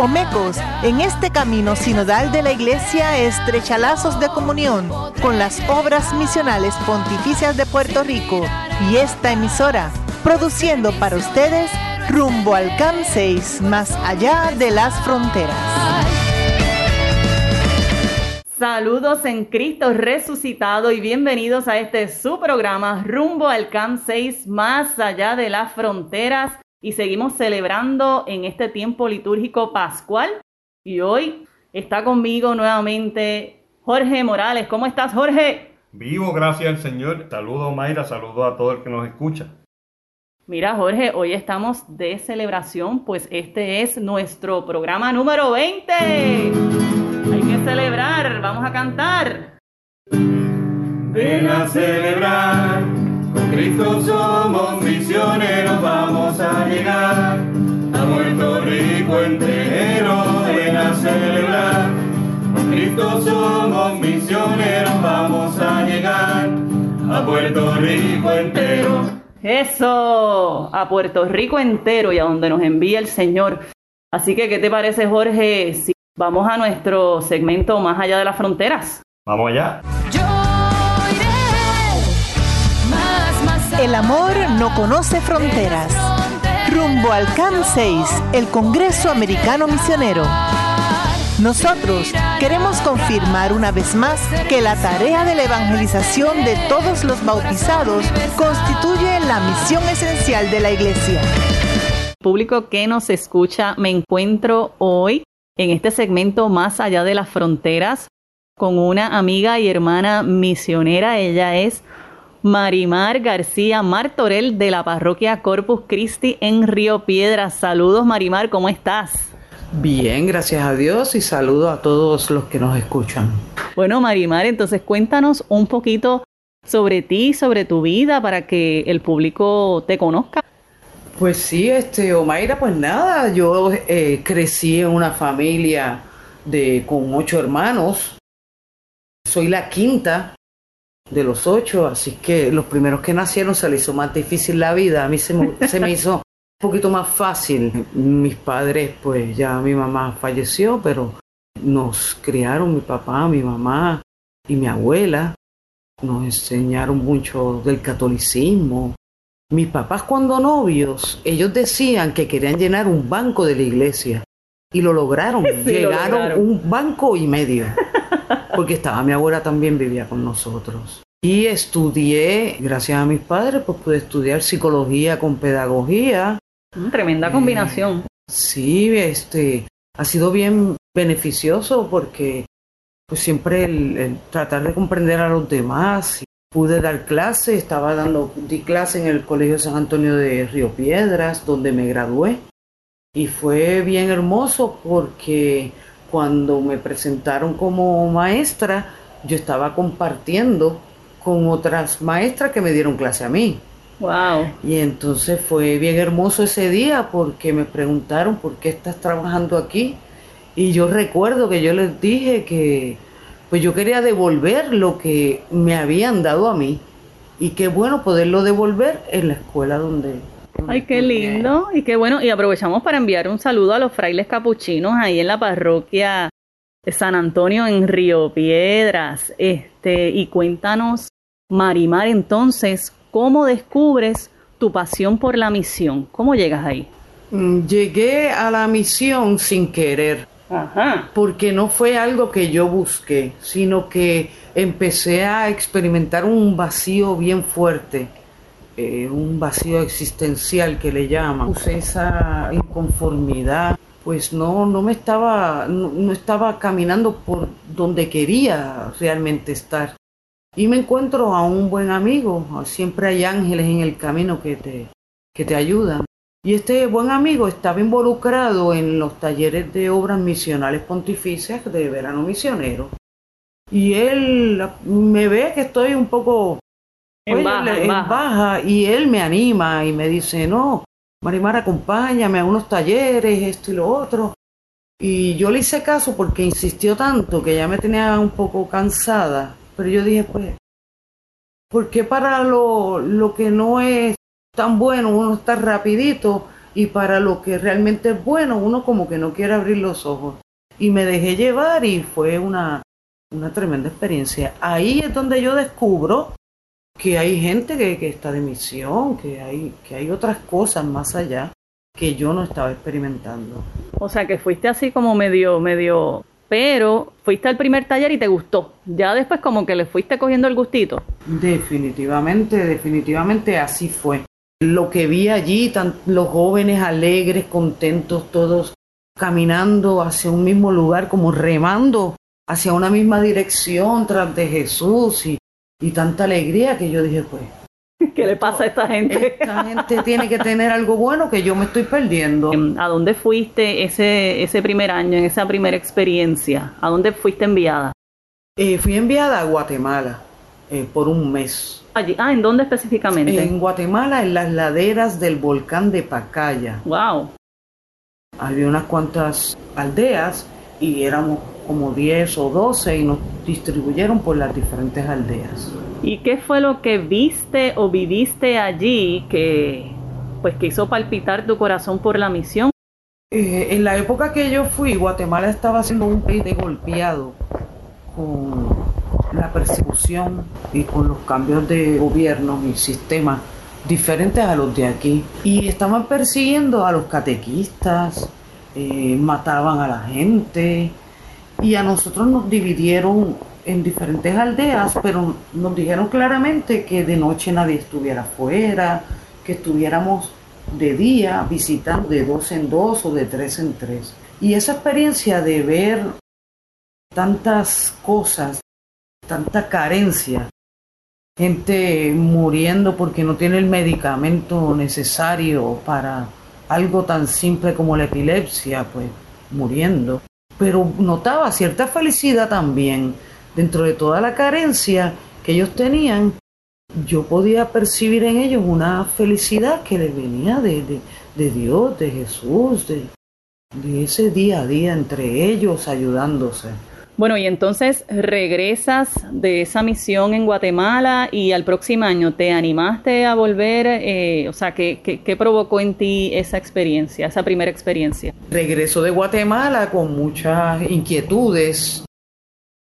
Omecos, en este camino sinodal de la Iglesia estrecha lazos de comunión con las obras misionales pontificias de Puerto Rico y esta emisora, produciendo para ustedes rumbo al CAM 6, más allá de las fronteras. Saludos en Cristo resucitado y bienvenidos a este su programa Rumbo al CAM 6, más allá de las fronteras y seguimos celebrando en este tiempo litúrgico pascual. Y hoy está conmigo nuevamente Jorge Morales. ¿Cómo estás, Jorge? Vivo, gracias al Señor. Saludo, Mayra. Saludo a todo el que nos escucha. Mira, Jorge, hoy estamos de celebración, pues este es nuestro programa número 20. Hay que celebrar, vamos a cantar. Ven a celebrar con Cristo somos misioneros, vamos a llegar a Puerto Rico entero. Ven a celebrar, con Cristo somos misioneros, vamos a llegar a Puerto Rico entero. Eso, a Puerto Rico entero y a donde nos envía el Señor. Así que, ¿qué te parece, Jorge, si vamos a nuestro segmento Más allá de las fronteras? Vamos allá. El amor no conoce fronteras. Rumbo al CAM 6, el Congreso Americano Misionero. Nosotros queremos confirmar una vez más que la tarea de la evangelización de todos los bautizados constituye la misión esencial de la Iglesia. Público que nos escucha, me encuentro hoy en este segmento Más allá de las fronteras con una amiga y hermana misionera. Ella es Marimar García Martorell de la parroquia Corpus Christi en Río Piedras. Saludos Marimar, ¿cómo estás? Bien, gracias a Dios y saludo a todos los que nos escuchan. Bueno Marimar, entonces cuéntanos un poquito sobre ti, sobre tu vida, para que el público te conozca. Pues sí, este, Omaira, pues nada, yo eh, crecí en una familia de con ocho hermanos. Soy la quinta de los ocho, así que los primeros que nacieron se les hizo más difícil la vida. A mí se me, se me hizo un poquito más fácil. Mis padres, pues ya mi mamá falleció, pero nos criaron mi papá, mi mamá y mi abuela. Nos enseñaron mucho del catolicismo. Mis papás cuando novios, ellos decían que querían llenar un banco de la iglesia. Y lo lograron. Sí, lo Llegaron lograron. un banco y medio. Porque estaba mi abuela también vivía con nosotros. Y estudié, gracias a mis padres, pues pude estudiar psicología con pedagogía. Mm, Tremenda combinación. Sí, este, ha sido bien beneficioso porque pues siempre el, el tratar de comprender a los demás. Pude dar clases, estaba dando, di clase en el Colegio San Antonio de Río Piedras, donde me gradué. Y fue bien hermoso porque cuando me presentaron como maestra, yo estaba compartiendo con otras maestras que me dieron clase a mí. Wow. Y entonces fue bien hermoso ese día porque me preguntaron por qué estás trabajando aquí. Y yo recuerdo que yo les dije que pues yo quería devolver lo que me habían dado a mí. Y qué bueno poderlo devolver en la escuela donde... Ay, qué lindo. Y qué bueno. Y aprovechamos para enviar un saludo a los frailes capuchinos ahí en la parroquia de San Antonio en Río Piedras. Este, y cuéntanos, Marimar, entonces, ¿cómo descubres tu pasión por la misión? ¿Cómo llegas ahí? Mm, Llegué a la misión sin querer. Ajá. porque no fue algo que yo busqué, sino que empecé a experimentar un vacío bien fuerte, eh, un vacío existencial que le llaman. Puse esa inconformidad, pues no, no me estaba, no estaba caminando por donde quería realmente estar. Y me encuentro a un buen amigo, siempre hay ángeles en el camino que te, que te ayudan. Y este buen amigo estaba involucrado en los talleres de obras misionales pontificias de verano misionero. Y él me ve que estoy un poco En oye, baja, le- en en baja. baja, y él me anima y me dice, no, Marimar, acompáñame a unos talleres, esto y lo otro. Y yo le hice caso porque insistió tanto que ya me tenía un poco cansada. Pero yo dije, pues, ¿por qué para lo, lo que no es tan bueno uno está rapidito y para lo que realmente es bueno, uno como que no quiere abrir los ojos. Y me dejé llevar y fue una, una tremenda experiencia. Ahí es donde yo descubro que hay gente que, que, está de misión, que hay, que hay otras cosas más allá que yo no estaba experimentando. O sea que fuiste así como medio, medio, pero fuiste al primer taller y te gustó. Ya después como que le fuiste cogiendo el gustito. Definitivamente, definitivamente así fue. Lo que vi allí, los jóvenes alegres, contentos, todos caminando hacia un mismo lugar, como remando hacia una misma dirección tras de Jesús y, y tanta alegría que yo dije, pues, ¿Qué le pasa a esta gente? Esta gente tiene que tener algo bueno que yo me estoy perdiendo. ¿A dónde fuiste ese, ese primer año, en esa primera experiencia? ¿A dónde fuiste enviada? Eh, fui enviada a Guatemala eh, por un mes. Allí. Ah, ¿en dónde específicamente? En Guatemala, en las laderas del volcán de Pacaya. ¡Wow! Había unas cuantas aldeas y éramos como 10 o 12 y nos distribuyeron por las diferentes aldeas. ¿Y qué fue lo que viste o viviste allí que pues que hizo palpitar tu corazón por la misión? Eh, en la época que yo fui, Guatemala estaba siendo un país de golpeado con la persecución y con los cambios de gobierno y sistemas diferentes a los de aquí. Y estaban persiguiendo a los catequistas, eh, mataban a la gente y a nosotros nos dividieron en diferentes aldeas, pero nos dijeron claramente que de noche nadie estuviera afuera, que estuviéramos de día visitando de dos en dos o de tres en tres. Y esa experiencia de ver tantas cosas, tanta carencia, gente muriendo porque no tiene el medicamento necesario para algo tan simple como la epilepsia, pues muriendo. Pero notaba cierta felicidad también dentro de toda la carencia que ellos tenían, yo podía percibir en ellos una felicidad que les venía de, Dios, de Jesús, de, de ese día a día entre ellos ayudándose. Bueno, y entonces regresas de esa misión en Guatemala y al próximo año te animaste a volver, eh, o sea, ¿qué, ¿qué, provocó en ti esa experiencia, esa primera experiencia? Regreso de Guatemala con muchas inquietudes,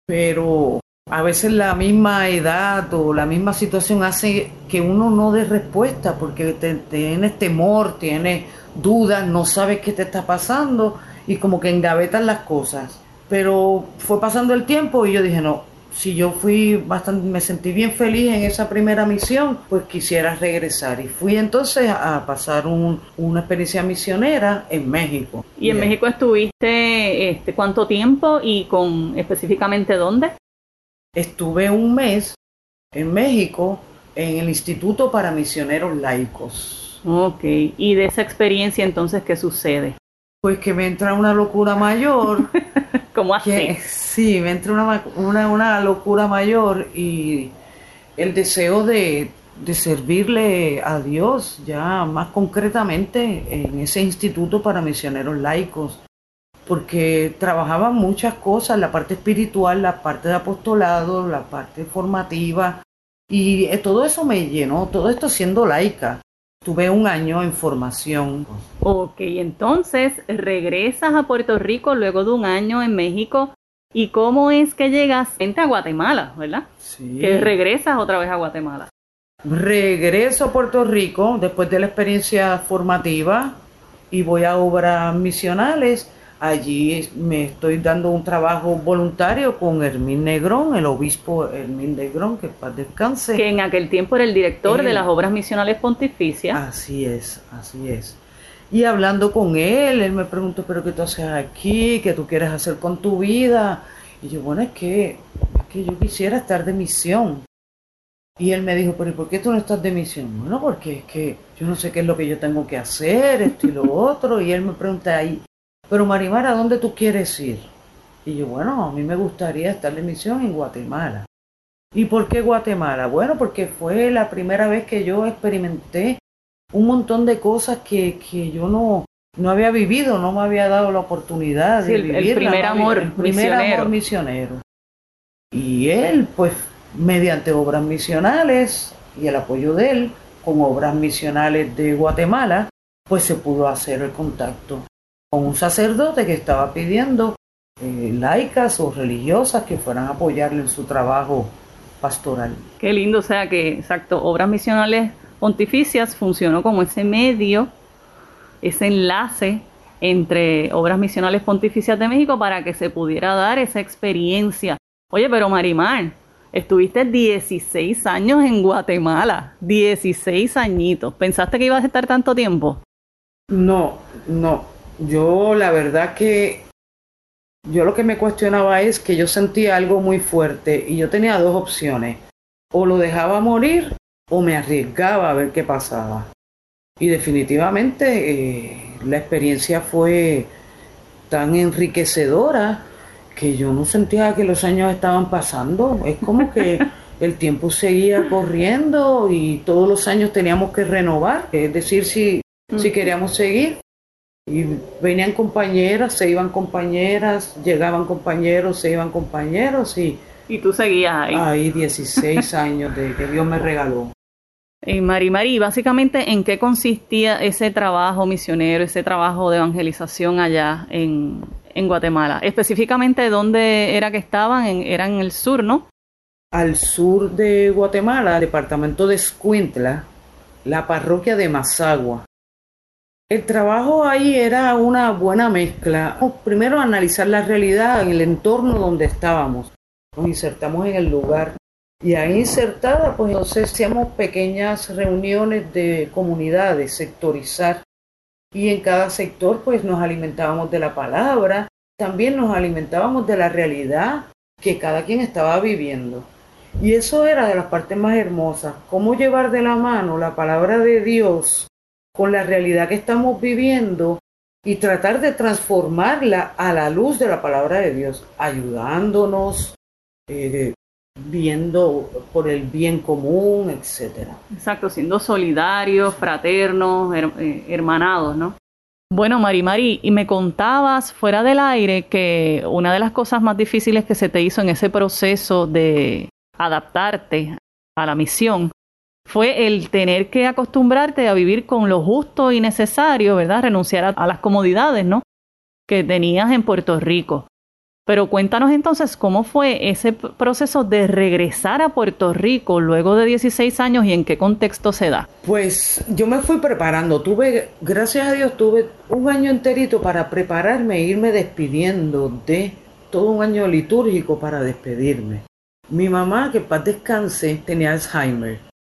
pero a veces la misma edad o la misma situación hace que uno no dé respuesta porque tienes temor, tienes dudas, no sabes qué te está pasando y como que engavetan las cosas. Pero fue pasando el tiempo y yo dije, no, si yo fui bastante, me sentí bien feliz en esa primera misión, pues quisiera regresar. Y fui entonces a pasar una experiencia misionera en México. ¿Y en México estuviste este, cuánto tiempo y con específicamente dónde? Estuve un mes en México en el Instituto para Misioneros Laicos. Ok, y de esa experiencia entonces, ¿qué sucede? Pues que me entra una locura mayor. ¿Cómo así? sí, me entra una, una, locura mayor y el deseo de, de servirle a Dios ya más concretamente en ese instituto para misioneros laicos porque trabajaba muchas cosas, la parte espiritual, la parte de apostolado, la parte formativa, y eh, todo eso me llenó, todo esto siendo laica. Tuve un año en formación. Ok, entonces regresas a Puerto Rico luego de un año en México. ¿Y cómo es que llegas a Guatemala, verdad? Sí. Que regresas otra vez a Guatemala. Regreso a Puerto Rico después de la experiencia formativa y voy a obras misionales Allí me estoy dando un trabajo voluntario con Hermín Negrón, el obispo Hermín Negrón, que paz descanse. Que en aquel tiempo era el director de las obras misionales pontificias. Así es, así es. Y hablando con él, él me preguntó, pero ¿qué tú haces aquí? ¿Qué tú quieres hacer con tu vida? Y yo, bueno, es que, es que yo quisiera estar de misión. Y él me dijo, pero ¿y por qué tú no estás de misión? Bueno, porque es que yo no sé qué es lo que yo tengo que hacer, esto y lo otro. Y él me pregunta, ¿y, pero Marimar, ¿a dónde tú quieres ir? Y yo, bueno, a mí me gustaría estar de misión en Guatemala. ¿Y por qué Guatemala? Bueno, porque fue la primera vez que yo experimenté un montón de cosas que, que yo no, no había vivido, no me había dado la oportunidad de vivir. El primer amor el primer misionero. amor misionero. Y él, pues, mediante obras misionales y el apoyo de él, con obras misionales de Guatemala, pues se pudo hacer el contacto con un sacerdote que estaba pidiendo eh, laicas o religiosas que fueran a apoyarle en su trabajo pastoral. Qué lindo, o sea que, exacto, Obras Misionales Pontificias funcionó como ese medio, ese enlace entre Obras Misionales Pontificias de México para que se pudiera dar esa experiencia. Oye, pero Marimar, estuviste 16 años en Guatemala, 16 añitos. ¿Pensaste que ibas a estar tanto tiempo? No, no. Yo la verdad que yo lo que me cuestionaba es que yo sentía algo muy fuerte y yo tenía dos opciones. O lo dejaba morir o me arriesgaba a ver qué pasaba. Y definitivamente eh, la experiencia fue tan enriquecedora que yo no sentía que los años estaban pasando. Es como que el tiempo seguía corriendo y todos los años teníamos que renovar, es decir, si, si queríamos seguir. Y venían compañeras, se iban compañeras, llegaban compañeros, se iban compañeros y... Y tú seguías ahí. Ahí 16 años de que Dios me regaló. Y Mari Mari, básicamente, ¿en qué consistía ese trabajo misionero, ese trabajo de evangelización allá en, en Guatemala? Específicamente, ¿dónde era que estaban? En, era en el sur, ¿no? Al sur de Guatemala, departamento de Escuintla, la parroquia de Mazagua. El trabajo ahí era una buena mezcla. Primero analizar la realidad en el entorno donde estábamos. Nos insertamos en el lugar. Y ahí insertada, pues entonces hacíamos pequeñas reuniones de comunidades, sectorizar. Y en cada sector, pues nos alimentábamos de la palabra, también nos alimentábamos de la realidad que cada quien estaba viviendo. Y eso era de las partes más hermosas, cómo llevar de la mano la palabra de Dios con la realidad que estamos viviendo y tratar de transformarla a la luz de la palabra de Dios, ayudándonos, eh, viendo por el bien común, etcétera. Exacto, siendo solidarios, fraternos, eh, hermanados, ¿no? Bueno, Mari Mari, y me contabas fuera del aire que una de las cosas más difíciles que se te hizo en ese proceso de adaptarte a la misión fue el tener que acostumbrarte a vivir con lo justo y necesario, ¿verdad? Renunciar a, las comodidades, ¿no? Que tenías en Puerto Rico. Pero cuéntanos entonces cómo fue ese proceso de regresar a Puerto Rico luego de 16 años y en qué contexto se da. Pues yo me fui preparando, tuve, gracias a Dios, tuve un año enterito para prepararme e irme despidiendo de todo un año litúrgico para despedirme. Mi mamá, que paz descanse, tenía Alzheimer.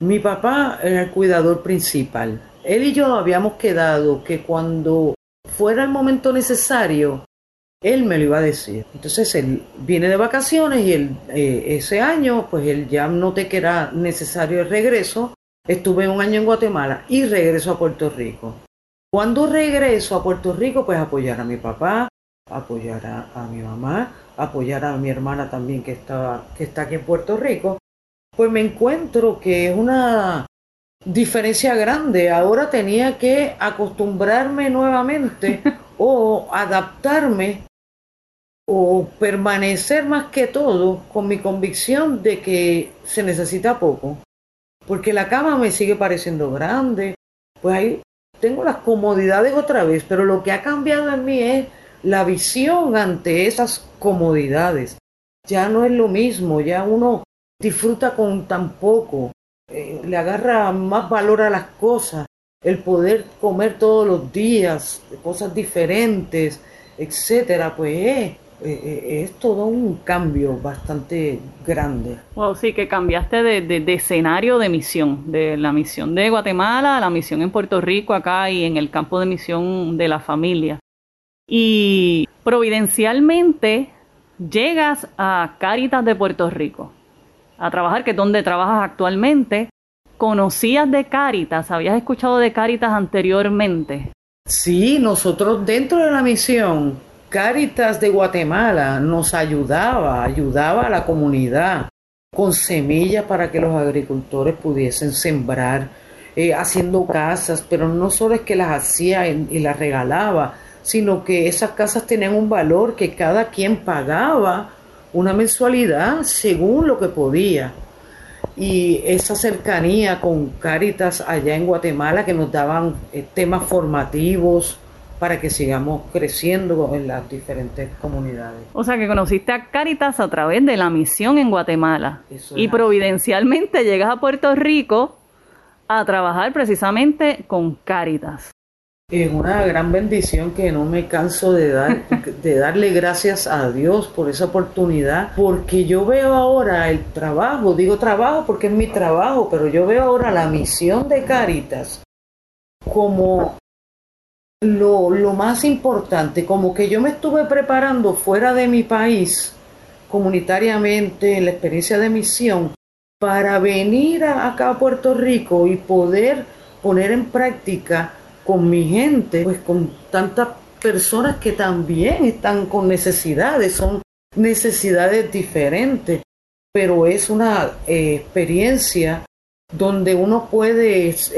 Mi papá era el cuidador principal. Él y yo habíamos quedado que cuando fuera el momento necesario, él me lo iba a decir. Entonces él viene de vacaciones y él, eh, ese año, pues él ya noté que era necesario el regreso. Estuve un año en Guatemala y regreso a Puerto Rico. Cuando regreso a Puerto Rico, pues apoyar a mi papá, apoyar a, mi mamá, apoyar a mi hermana también que, estaba, que está aquí en Puerto Rico pues me encuentro que es una diferencia grande. Ahora tenía que acostumbrarme nuevamente o adaptarme o permanecer más que todo con mi convicción de que se necesita poco. Porque la cama me sigue pareciendo grande. Pues ahí tengo las comodidades otra vez, pero lo que ha cambiado en mí es la visión ante esas comodidades. Ya no es lo mismo, ya uno disfruta con tan poco, eh, le agarra más valor a las cosas, el poder comer todos los días, cosas diferentes, etcétera, pues eh, eh, es todo un cambio bastante grande. Wow, sí, que cambiaste de, de, escenario de misión, de la misión de Guatemala a la misión en Puerto Rico, acá y en el campo de misión de la familia. Y providencialmente llegas a Cáritas de Puerto Rico a trabajar, que es donde trabajas actualmente. ¿Conocías de Cáritas? ¿Habías escuchado de Cáritas anteriormente? Sí, nosotros dentro de la misión, Cáritas de Guatemala nos ayudaba, ayudaba a la comunidad con semillas para que los agricultores pudiesen sembrar, eh, haciendo casas, pero no solo es que las hacía y las regalaba, sino que esas casas tenían un valor que cada quien pagaba una mensualidad según lo que podía. y esa cercanía con Cáritas allá en Guatemala que nos daban eh, temas formativos para que sigamos creciendo en las diferentes comunidades. O sea que conociste a Cáritas a través de la misión en Guatemala y providencialmente llegas a Puerto Rico a trabajar precisamente con Cáritas. Es una gran bendición que no me canso de dar, de darle gracias a Dios por esa oportunidad, porque yo veo ahora el trabajo, digo trabajo porque es mi trabajo, pero yo veo ahora la misión de Caritas como lo, lo más importante, como que yo me estuve preparando fuera de mi país, comunitariamente, en la experiencia de misión, para venir acá a Puerto Rico y poder poner en práctica con mi gente, pues con tantas personas que también están con necesidades, son necesidades diferentes, pero es una eh, experiencia donde uno puede, es,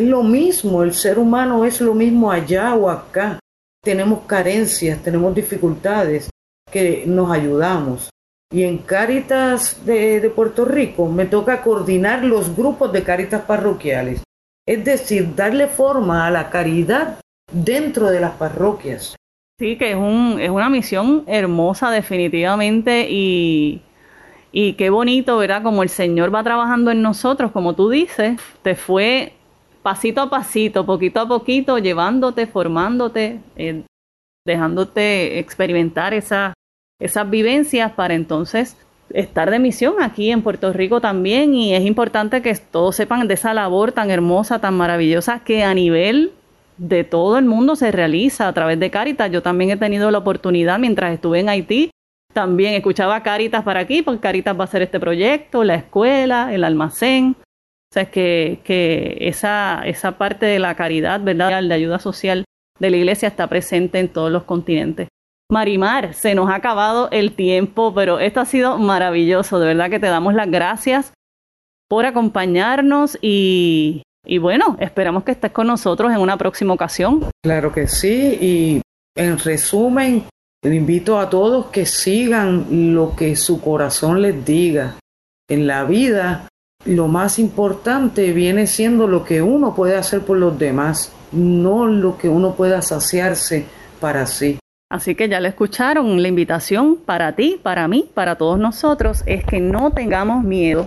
lo mismo, el ser humano es lo mismo allá o acá. Tenemos carencias, tenemos dificultades que nos ayudamos. Y en Cáritas de, de Puerto Rico me toca coordinar los grupos de Cáritas parroquiales. Es decir, darle forma a la caridad dentro de las parroquias. Sí, que es, un, es una misión hermosa definitivamente y, y qué bonito, ¿verdad? Como el Señor va trabajando en nosotros, como tú dices, te fue pasito a pasito, poquito a poquito, llevándote, formándote, eh, dejándote experimentar esas vivencias para entonces estar de misión aquí en Puerto Rico también y es importante que todos sepan de esa labor tan hermosa, tan maravillosa que a nivel de todo el mundo se realiza a través de Caritas. Yo también he tenido la oportunidad mientras estuve en Haití, también escuchaba Caritas para aquí, porque Caritas va a hacer este proyecto, la escuela, el almacén. O sea, que, que esa, esa parte de la caridad, ¿verdad? De ayuda social de la iglesia está presente en todos los continentes. Marimar, se nos ha acabado el tiempo, pero esto ha sido maravilloso. De verdad que te damos las gracias por acompañarnos y, y bueno, esperamos que estés con nosotros en una próxima ocasión. Claro que sí, y en resumen, le invito a todos que sigan lo que su corazón les diga. En la vida, lo más importante viene siendo lo que uno puede hacer por los demás, no lo que uno pueda saciarse para sí. Así que ya le escucharon, la invitación para ti, para mí, para todos nosotros es que no tengamos miedo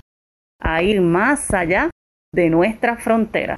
a ir más allá de nuestra frontera.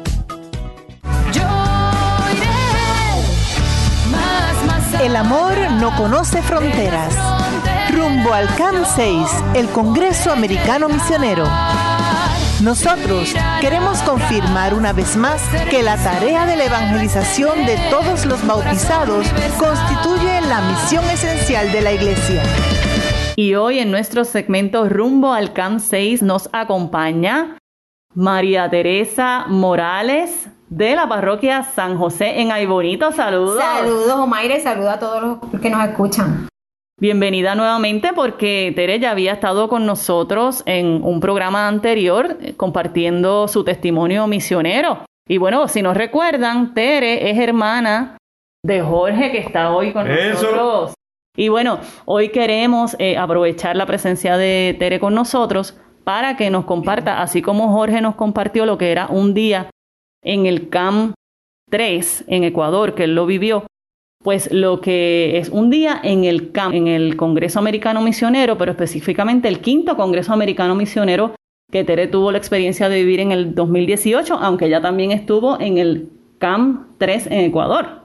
El amor no conoce fronteras. Rumbo al CAM 6, el Congreso Americano Misionero. Nosotros queremos confirmar una vez más que la tarea de la evangelización de todos los bautizados constituye la misión esencial de la Iglesia. Y hoy en nuestro segmento Rumbo al CAM 6 nos acompaña María Teresa Morales, de la parroquia San José en Aybonito. Saludos. Saludos, Omaire, saludos a todos los que nos escuchan. Bienvenida nuevamente porque Tere ya había estado con nosotros en un programa anterior eh, compartiendo su testimonio misionero. Y bueno, si nos recuerdan, Tere es hermana de Jorge que está hoy con nosotros. Y bueno, hoy queremos eh, aprovechar la presencia de Tere con nosotros para que nos comparta, así como Jorge nos compartió lo que era un día en el CAM 3 en Ecuador, que él lo vivió, pues lo que es un día en el CAM, en el Congreso Americano Misionero, pero específicamente el quinto Congreso Americano Misionero, que Tere tuvo la experiencia de vivir en el 2018, aunque ya también estuvo en el CAM 3 en Ecuador.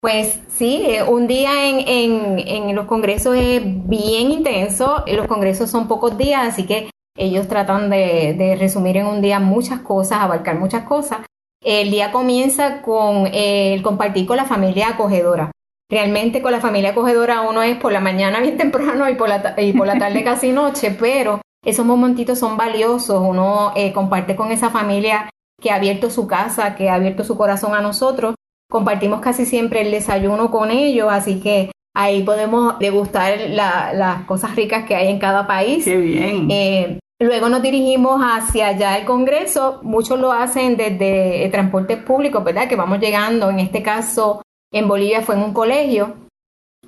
Pues sí, eh, un día en, en, en, los congresos es bien intenso, los congresos son pocos días, así que ellos tratan de, de resumir en un día muchas cosas, abarcar muchas cosas. El día comienza con eh, el compartir con la familia acogedora. Realmente con la familia acogedora uno es por la mañana bien temprano y por la, y por la tarde casi noche, pero esos momentitos son valiosos. Uno eh, comparte con esa familia que ha abierto su casa, que ha abierto su corazón a nosotros compartimos casi siempre el desayuno con ellos, así que ahí podemos degustar las cosas ricas que hay en cada país. Qué bien. Eh, luego nos dirigimos hacia allá el Congreso. Muchos lo hacen desde el transporte público, ¿verdad? Que vamos llegando. En este caso, en Bolivia fue en un colegio.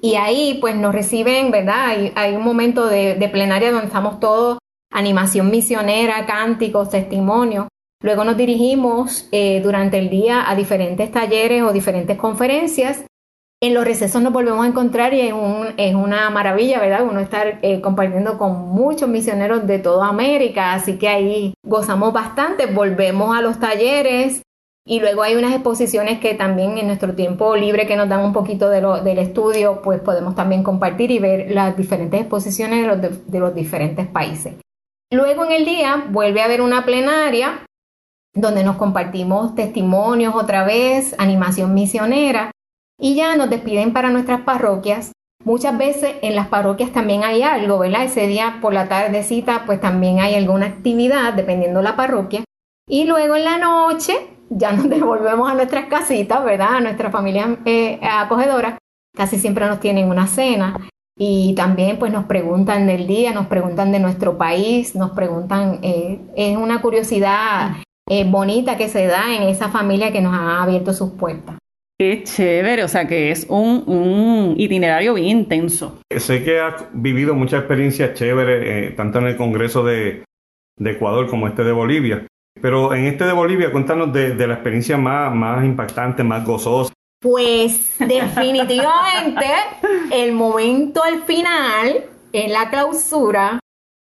Y ahí, pues, nos reciben, ¿verdad? Hay, un momento de, de plenaria donde estamos todos, animación misionera, cánticos, testimonios. Luego nos dirigimos eh, durante el día a diferentes talleres o diferentes conferencias. En los recesos nos volvemos a encontrar y es, un, es una maravilla, ¿verdad? Uno estar eh, compartiendo con muchos misioneros de toda América, así que ahí gozamos bastante, volvemos a los talleres y luego hay unas exposiciones que también en nuestro tiempo libre que nos dan un poquito del estudio, pues podemos también compartir y ver las diferentes exposiciones de los diferentes países. Luego en el día vuelve a haber una plenaria donde nos compartimos testimonios otra vez, animación misionera y ya nos despiden para nuestras parroquias. Muchas veces en las parroquias también hay algo, ¿verdad? Ese día por la tardecita pues también hay alguna actividad dependiendo la parroquia. Y luego en la noche ya nos devolvemos a nuestras casitas, ¿verdad? A nuestra familia eh, acogedora. Casi siempre nos tienen una cena y también pues nos preguntan del día, nos preguntan de nuestro país, nos preguntan, eh, es una curiosidad eh, bonita que se da en esa familia que nos ha abierto sus puertas. Qué chévere, o sea que es un, itinerario bien intenso. Sé que has vivido muchas experiencias chéveres, eh, tanto en el Congreso de, Ecuador como este de Bolivia. Pero en este de Bolivia, cuéntanos de, de la experiencia más, más impactante, más gozosa. Pues definitivamente el momento al final, en la clausura,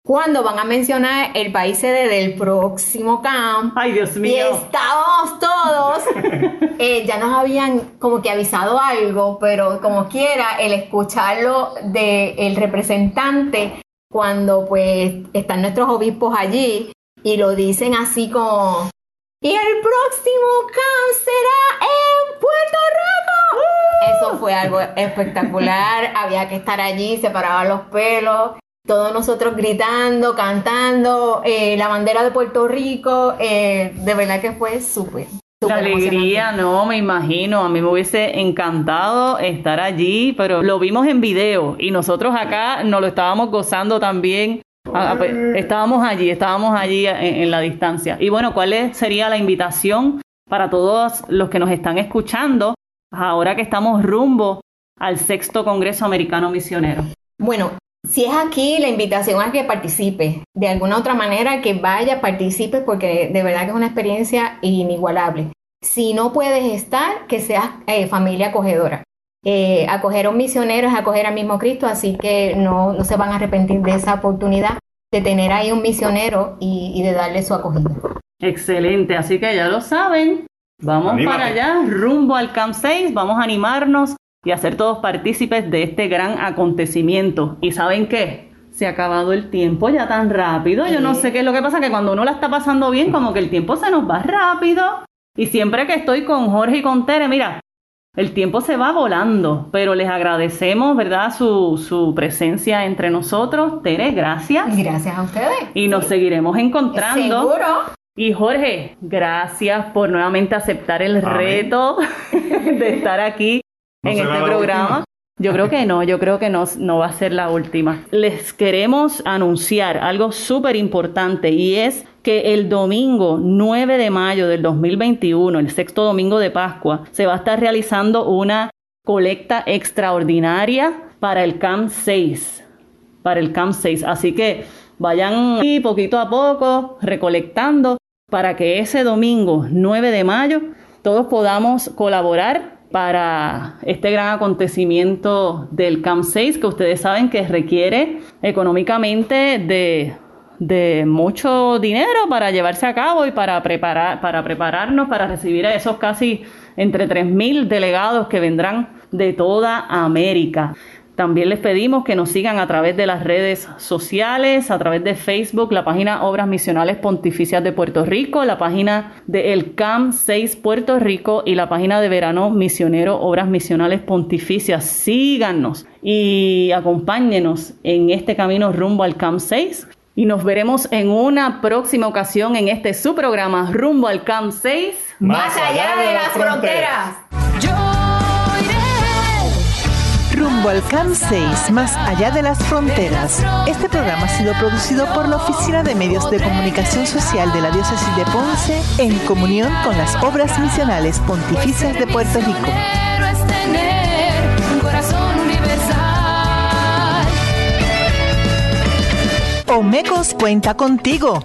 cuando van a mencionar el país sede del próximo camp. Ay, Dios mío. Y estábamos todos, eh, ya nos habían como que avisado algo, pero como quiera, el escucharlo del representante cuando pues están nuestros obispos allí y lo dicen así como, y el próximo camp será en Puerto Rico. Eso fue algo espectacular, había que estar allí, se paraban los pelos todos nosotros gritando, cantando, eh, la bandera de Puerto Rico, eh, de verdad que fue súper. La alegría, no, me imagino, a mí me hubiese encantado estar allí, pero lo vimos en video y nosotros acá nos lo estábamos gozando también. Pues, estábamos allí, estábamos allí en, la distancia. Y bueno, ¿cuál sería la invitación para todos los que nos están escuchando ahora que estamos rumbo al sexto Congreso Americano Misionero? Bueno, si es aquí, la invitación a que participe. De alguna otra manera, que vaya, participe, porque de verdad que es una experiencia inigualable. Si no puedes estar, que seas eh, familia acogedora. Eh, acoger a un misionero es acoger al mismo Cristo, así que no, no, se van a arrepentir de esa oportunidad de tener ahí un misionero y, de darle su acogida. Excelente, así que ya lo saben. Vamos para allá, rumbo al Camp 6, vamos a animarnos y hacer todos partícipes de este gran acontecimiento. ¿Y saben qué? Se ha acabado el tiempo ya tan rápido. Yo no sé qué es lo que pasa, que cuando uno la está pasando bien, como que el tiempo se nos va rápido. Y siempre que estoy con Jorge y con Tere, mira, el tiempo se va volando, pero les agradecemos, ¿verdad?, su, su presencia entre nosotros. Tere, gracias. Gracias a ustedes. Y nos seguiremos encontrando. Seguro. Y Jorge, gracias por nuevamente aceptar el reto de estar aquí en este programa. Yo creo que no, yo creo que no, no va a ser la última. Les queremos anunciar algo súper importante y es que el domingo 9 de mayo del 2021, el sexto domingo de Pascua, se va a estar realizando una colecta extraordinaria para el CAM 6. Para el CAM 6. Así que vayan ahí poquito a poco recolectando para que ese domingo 9 de mayo todos podamos colaborar para este gran acontecimiento del CAMP 6 que ustedes saben que requiere económicamente de mucho dinero para llevarse a cabo y para preparar para prepararnos para recibir a esos casi entre 3000 delegados que vendrán de toda América. También les pedimos que nos sigan a través de las redes sociales, a través de Facebook, la página Obras Misionales Pontificias de Puerto Rico, la página de El CAM 6 Puerto Rico y la página de Verano Misionero Obras Misionales Pontificias. Síganos y acompáñenos en este camino rumbo al CAM 6. Y nos veremos en una próxima ocasión en este su programa Rumbo al CAM 6. Más, allá, de, las fronteras. Rumbo al CAM 6, más allá de las fronteras. Este programa ha sido producido por la Oficina de Medios de Comunicación Social de la Diócesis de Ponce en comunión con las obras misionales pontificias de Puerto Rico. Omecos cuenta contigo.